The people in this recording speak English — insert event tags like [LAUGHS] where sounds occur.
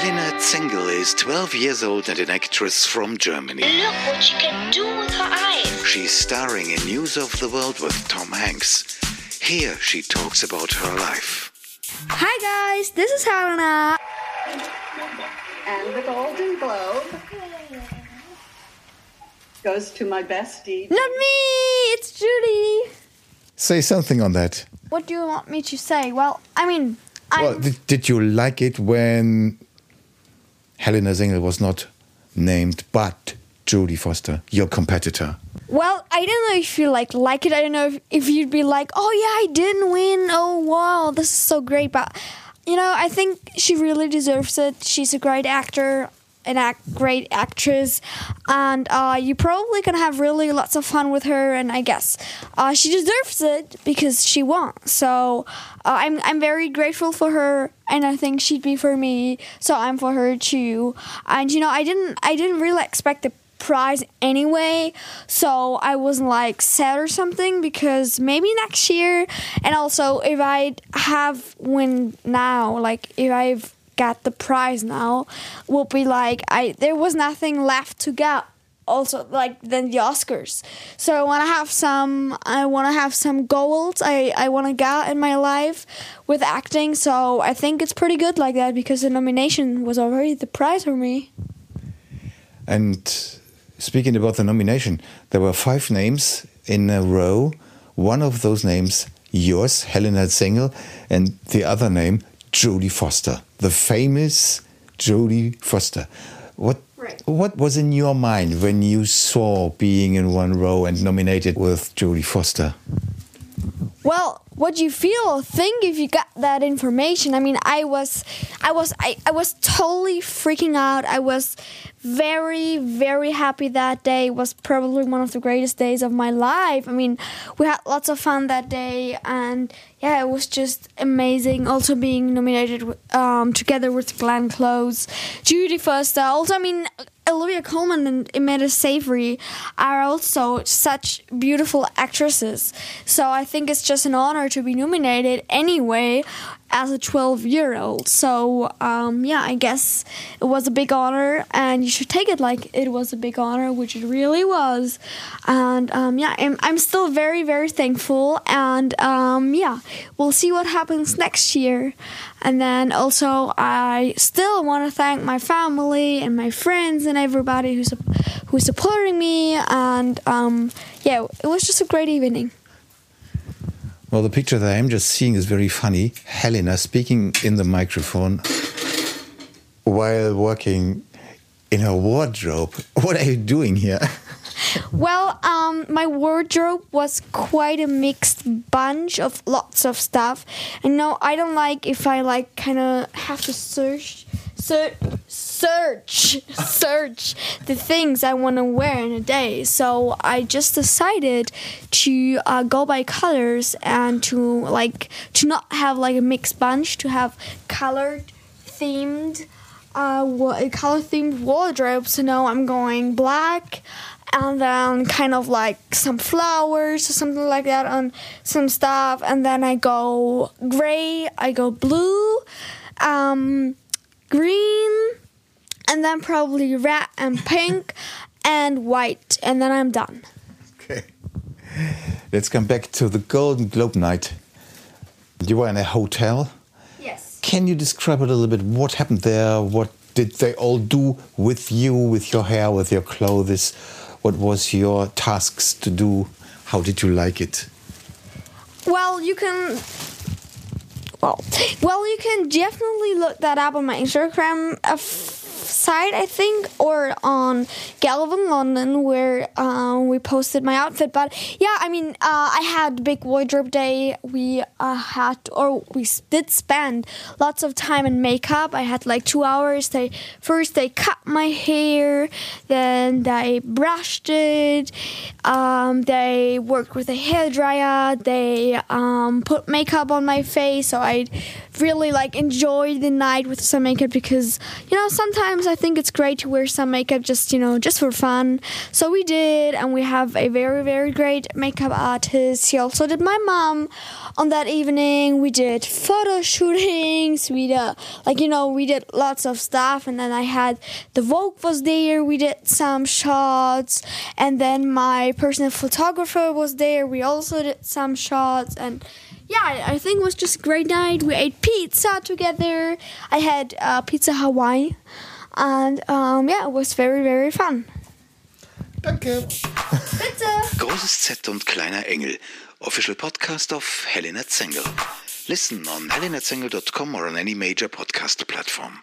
Helena Zengel is 12 years old and an actress from Germany. Look what she can do with her eyes. She's starring in News of the World with Tom Hanks. Here she talks about her life. Hi guys, this is Helena. And the Golden Globe goes to my bestie. Not me, it's Judy. Say something on that. What do you want me to say? Well, I mean, I'm, Well, did, did you like it when Helena Zengel was not named but Jodie Foster, your competitor? well, I don't know if you like like it. I don't know if, if you'd be like, oh yeah, I didn't win. Oh wow, this is so great. But you know, I think she really deserves it. She's a great actor. An act, great actress, and uh, you probably gonna have really lots of fun with her. And I guess uh, she deserves it because she won. So uh, I'm I'm very grateful for her, and I think she'd be for me. So I'm for her too. And you know, I didn't I didn't really expect the prize anyway, so I wasn't like sad or something because maybe next year. And also, if I have win now, like if I've got the prize now, will be like I there was nothing left to get. Also, like than the Oscars, so I want to have some. I want to have some goals. I I want to get in my life with acting. So I think it's pretty good like that because the nomination was already the prize for me. And speaking about the nomination, there were five names in a row. One of those names, yours, Helena Zengel, and the other name, Jodie Foster, the famous Jodie Foster. What Right. what was in your mind when you saw being in one row and nominated with Jodie Foster? Well, what do you feel or think if you got that information. I mean, I was I was I, I was totally freaking out. I was very very happy that day. It was probably one of the greatest days of my life. I mean, we had lots of fun that day and yeah, it was just amazing also being nominated um, together with Glenn Close, Judy Foster. Also, I mean, Olivia Colman and Amanda Seyfried are also such beautiful actresses. So I think it's just an honor to be nominated anyway as a 12 year old. So um, yeah, I guess it was a big honor, and you should take it like it was a big honor, which it really was. And um, yeah, I'm, I'm still very, very thankful. And um, yeah, we'll see what happens next year. And then also, I still want to thank my family and my friends and everybody who's who's supporting me. And um, yeah, it was just a great evening. Well, the picture that I'm just seeing is very funny. Helena speaking in the microphone while working in her wardrobe. [LAUGHS] What are you doing here? [LAUGHS] Well, um, my wardrobe was quite a mixed bunch of lots of stuff. And no, I don't like if I like kind of have to search, search, search, search the things I want to wear in a day. So I just decided to uh, go by colors and to like to not have like a mixed bunch, to have colored themed uh, wa- color themed wardrobe. So now I'm going black and then kind of like some flowers or something like that on some stuff. And then I go gray, I go blue, um, green, and then probably red and pink and white. And then I'm done. Okay. Let's come back to the Golden Globe night. You were in a hotel. Yes. Can you describe a little bit what happened there? What did they all do with you, with your hair, with your clothes? What was your tasks to do? How did you like it? Well, you can. Well, well, you can definitely look that up on my Instagram site, I think, or on Galvan London, where uh, we posted my outfit. But yeah, I mean, uh, I had big wardrobe day. We uh, had, or we did spend lots of time in makeup. I had like two hours. They first they cut my hair, then they brushed it. Um, they worked with a hair dryer. They um, put makeup on my face, so I really like enjoy the night with some makeup because you know sometimes I think it's great to wear some makeup just you know just for fun. So we did, and we have a very very great makeup artist. She also did my mom on that evening. We did photo shootings. We did like you know we did lots of stuff, and then I had the Vogue was there. We did some shots, and then my personal photographer was there. We also did some shots and yeah, I, I think it was just a great night. We ate pizza together. I had uh, pizza Hawaii, and um, yeah, it was very very fun. Danke. Bitte. [LAUGHS] Großes Z und kleiner Engel. Official podcast of Helena Zengel. Listen on helenazengel.com or on any major podcast platform.